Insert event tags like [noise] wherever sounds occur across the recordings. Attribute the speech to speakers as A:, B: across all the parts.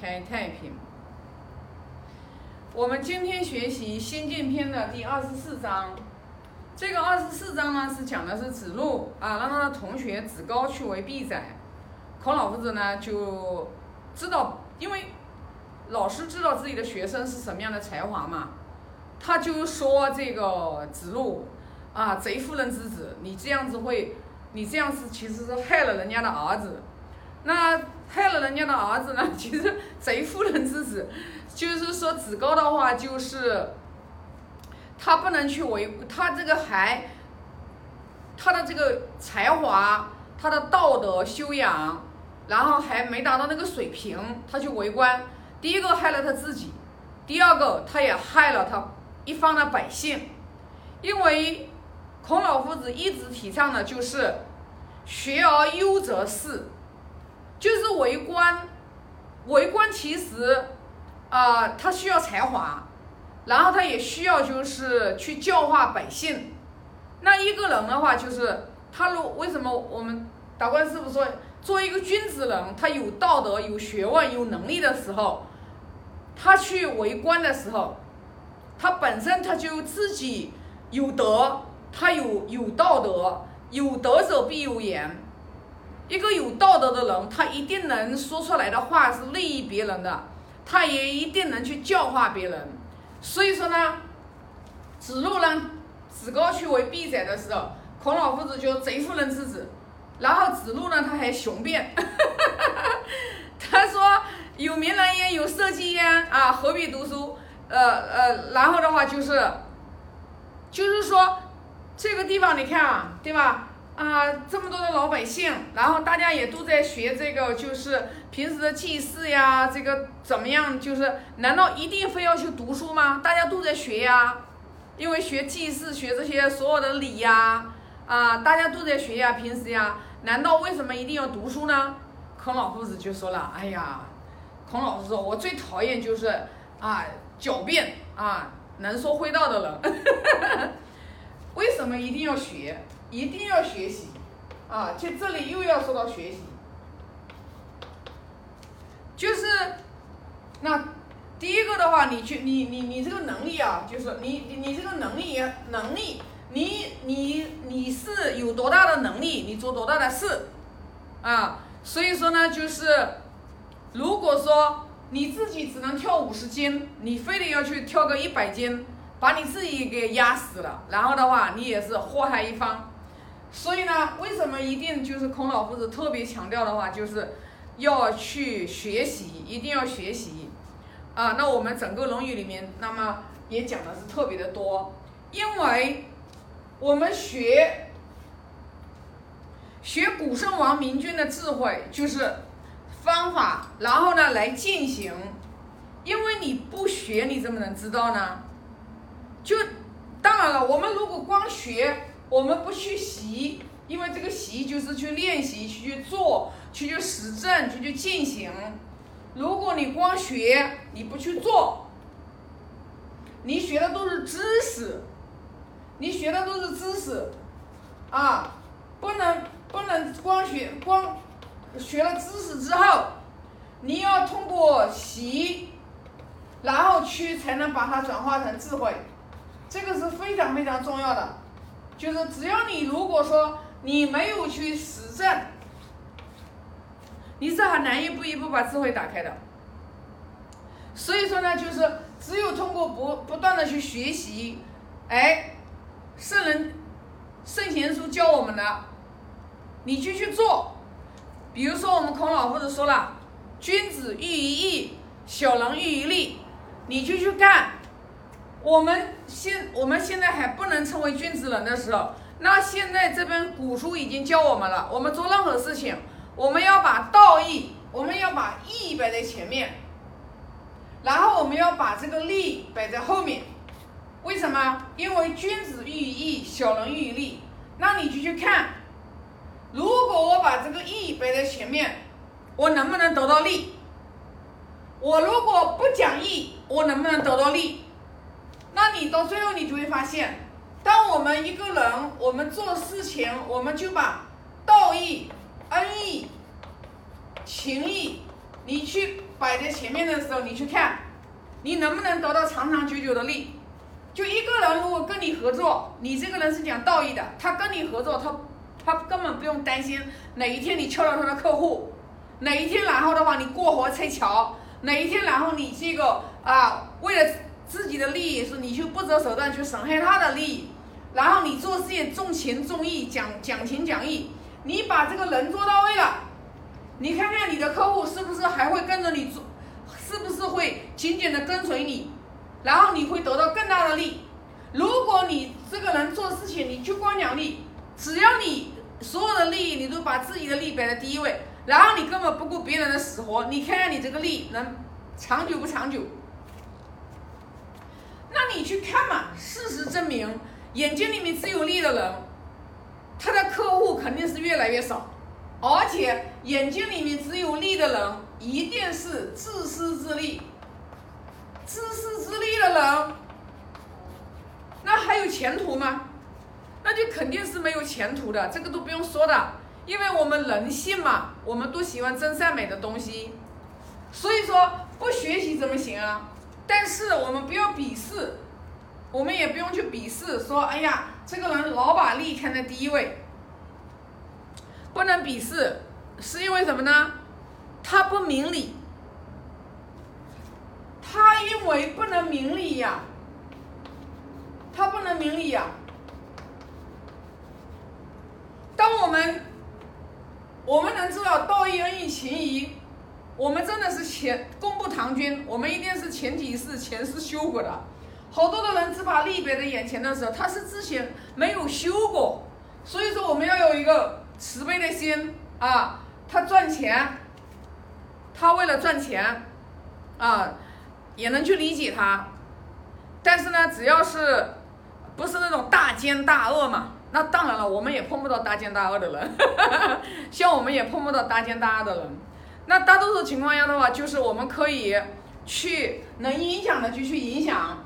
A: 开太平。我们今天学习《心经篇》的第二十四章。这个二十四章呢，是讲的是子路啊，让他的同学子高去为避宰。孔老夫子呢，就知道，因为老师知道自己的学生是什么样的才华嘛，他就说这个子路啊，贼夫人之子，你这样子会，你这样子其实是害了人家的儿子。那害了人家的儿子呢？[laughs] 其实贼夫人之子，就是说子高的话，就是他不能去为他这个还他的这个才华，他的道德修养，然后还没达到那个水平，他去为官。第一个害了他自己，第二个他也害了他一方的百姓，因为孔老夫子一直提倡的就是学而优则仕。就是为官，为官其实，啊，他需要才华，然后他也需要就是去教化百姓。那一个人的话，就是他如为什么我们达观师傅说，做一个君子人，他有道德、有学问、有能力的时候，他去为官的时候，他本身他就自己有德，他有有道德，有德者必有言。一个有道德的人，他一定能说出来的话是利益别人的，他也一定能去教化别人。所以说呢，子路呢子高去为避宰的时候，孔老夫子就贼夫人之子。然后子路呢，他还雄辩，[laughs] 他说有名人焉，有社稷焉啊，何必读书？呃呃，然后的话就是，就是说这个地方你看啊，对吧？啊，这么多的老百姓，然后大家也都在学这个，就是平时的祭祀呀，这个怎么样？就是难道一定非要去读书吗？大家都在学呀，因为学祭祀，学这些所有的礼呀，啊，大家都在学呀，平时呀，难道为什么一定要读书呢？孔老夫子就说了，哎呀，孔老师说，我最讨厌就是啊，狡辩啊，能说会道的人，[laughs] 为什么一定要学？一定要学习，啊，就这里又要说到学习，就是，那第一个的话，你去，你你你这个能力啊，就是你你你这个能力能力，你你你是有多大的能力，你做多大的事，啊，所以说呢，就是，如果说你自己只能跳五十斤，你非得要去跳个一百斤，把你自己给压死了，然后的话，你也是祸害一方。所以呢，为什么一定就是孔老夫子特别强调的话，就是要去学习，一定要学习啊？那我们整个《论语》里面，那么也讲的是特别的多，因为我们学学古圣王明君的智慧，就是方法，然后呢来进行。因为你不学，你怎么能知道呢？就当然了，我们如果光学。我们不去习，因为这个习就是去练习，去去做，去去实证，去去进行。如果你光学，你不去做，你学的都是知识，你学的都是知识，啊，不能不能光学光学了知识之后，你要通过习，然后去才能把它转化成智慧，这个是非常非常重要的。就是只要你如果说你没有去实证，你是很难一步一步把智慧打开的。所以说呢，就是只有通过不不断的去学习，哎，圣人圣贤书教我们的，你就去做。比如说我们孔老夫子说了，君子喻于义，小人喻于利，你就去干。我们现我们现在还不能称为君子人的时候，那现在这本古书已经教我们了。我们做任何事情，我们要把道义，我们要把义摆在前面，然后我们要把这个利摆在后面。为什么？因为君子喻于义，小人喻于利。那你就去看，如果我把这个义摆在前面，我能不能得到利？我如果不讲义，我能不能得到利？那你到最后，你就会发现，当我们一个人，我们做事情，我们就把道义、恩义、情义，你去摆在前面的时候，你去看，你能不能得到长长久久的利？就一个人如果跟你合作，你这个人是讲道义的，他跟你合作，他他根本不用担心哪一天你撬到他的客户，哪一天然后的话你过河拆桥，哪一天然后你这个啊为了自己的利益是你去不择手段去损害他的利益，然后你做事业重情重义，讲讲情讲义，你把这个人做到位了，你看看你的客户是不是还会跟着你做，是不是会紧紧的跟随你？然后你会得到更大的利。如果你这个人做事情，你去光讲利，只要你所有的利益你都把自己的利摆在第一位，然后你根本不顾别人的死活，你看看你这个利能长久不长久？你去看嘛，事实证明，眼睛里面只有利的人，他的客户肯定是越来越少，而且眼睛里面只有利的人，一定是自私自利。自私自利的人，那还有前途吗？那就肯定是没有前途的，这个都不用说的，因为我们人性嘛，我们都喜欢真善美的东西，所以说不学习怎么行啊？但是我们不要鄙视，我们也不用去鄙视，说哎呀，这个人老把利看在第一位，不能鄙视，是因为什么呢？他不明理。他因为不能明理呀，他不能明理呀。当我们我们能知道道义恩义情谊，我们真的是前功不唐捐，我们一定是前提是前世修过的。好多的人只把利摆在眼前的时候，他是之前没有修过，所以说我们要有一个慈悲的心啊。他赚钱，他为了赚钱啊。也能去理解他，但是呢，只要是不是那种大奸大恶嘛，那当然了，我们也碰不到大奸大恶的人，像我们也碰不到大奸大恶的人。那大多数情况下的话，就是我们可以去能影响的就去影响，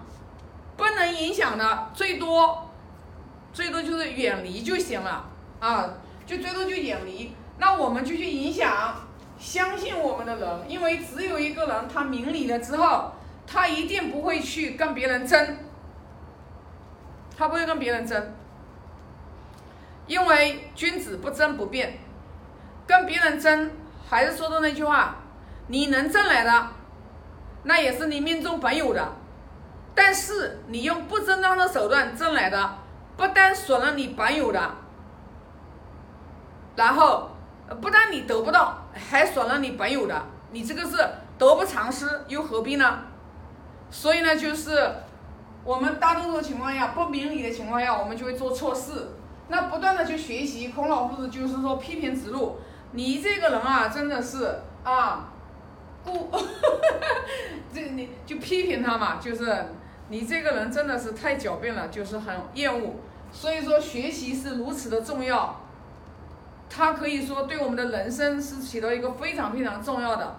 A: 不能影响的最多最多就是远离就行了啊，就最多就远离。那我们就去影响相信我们的人，因为只有一个人他明理了之后。他一定不会去跟别人争，他不会跟别人争，因为君子不争不辩，跟别人争还是说的那句话，你能挣来的，那也是你命中本有的，但是你用不正当的手段挣来的，不但损了你本有的，然后不但你得不到，还损了你本有的，你这个是得不偿失，又何必呢？所以呢，就是我们大多数情况下不明理的情况下，我们就会做错事。那不断的去学习，孔老夫子就是说批评指路，你这个人啊，真的是啊，不，这 [laughs] 你就批评他嘛，就是你这个人真的是太狡辩了，就是很厌恶。所以说学习是如此的重要，它可以说对我们的人生是起到一个非常非常重要的。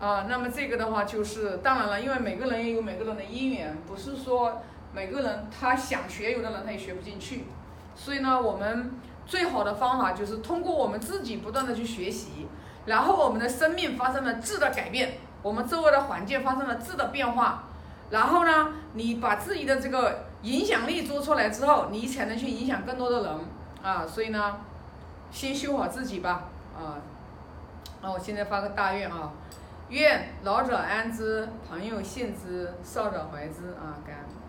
A: 啊，那么这个的话就是，当然了，因为每个人也有每个人的因缘，不是说每个人他想学，有的人他也学不进去。所以呢，我们最好的方法就是通过我们自己不断的去学习，然后我们的生命发生了质的改变，我们周围的环境发生了质的变化，然后呢，你把自己的这个影响力做出来之后，你才能去影响更多的人啊。所以呢，先修好自己吧啊。那我现在发个大愿啊。愿老者安之，朋友信之，少者怀之啊！感恩。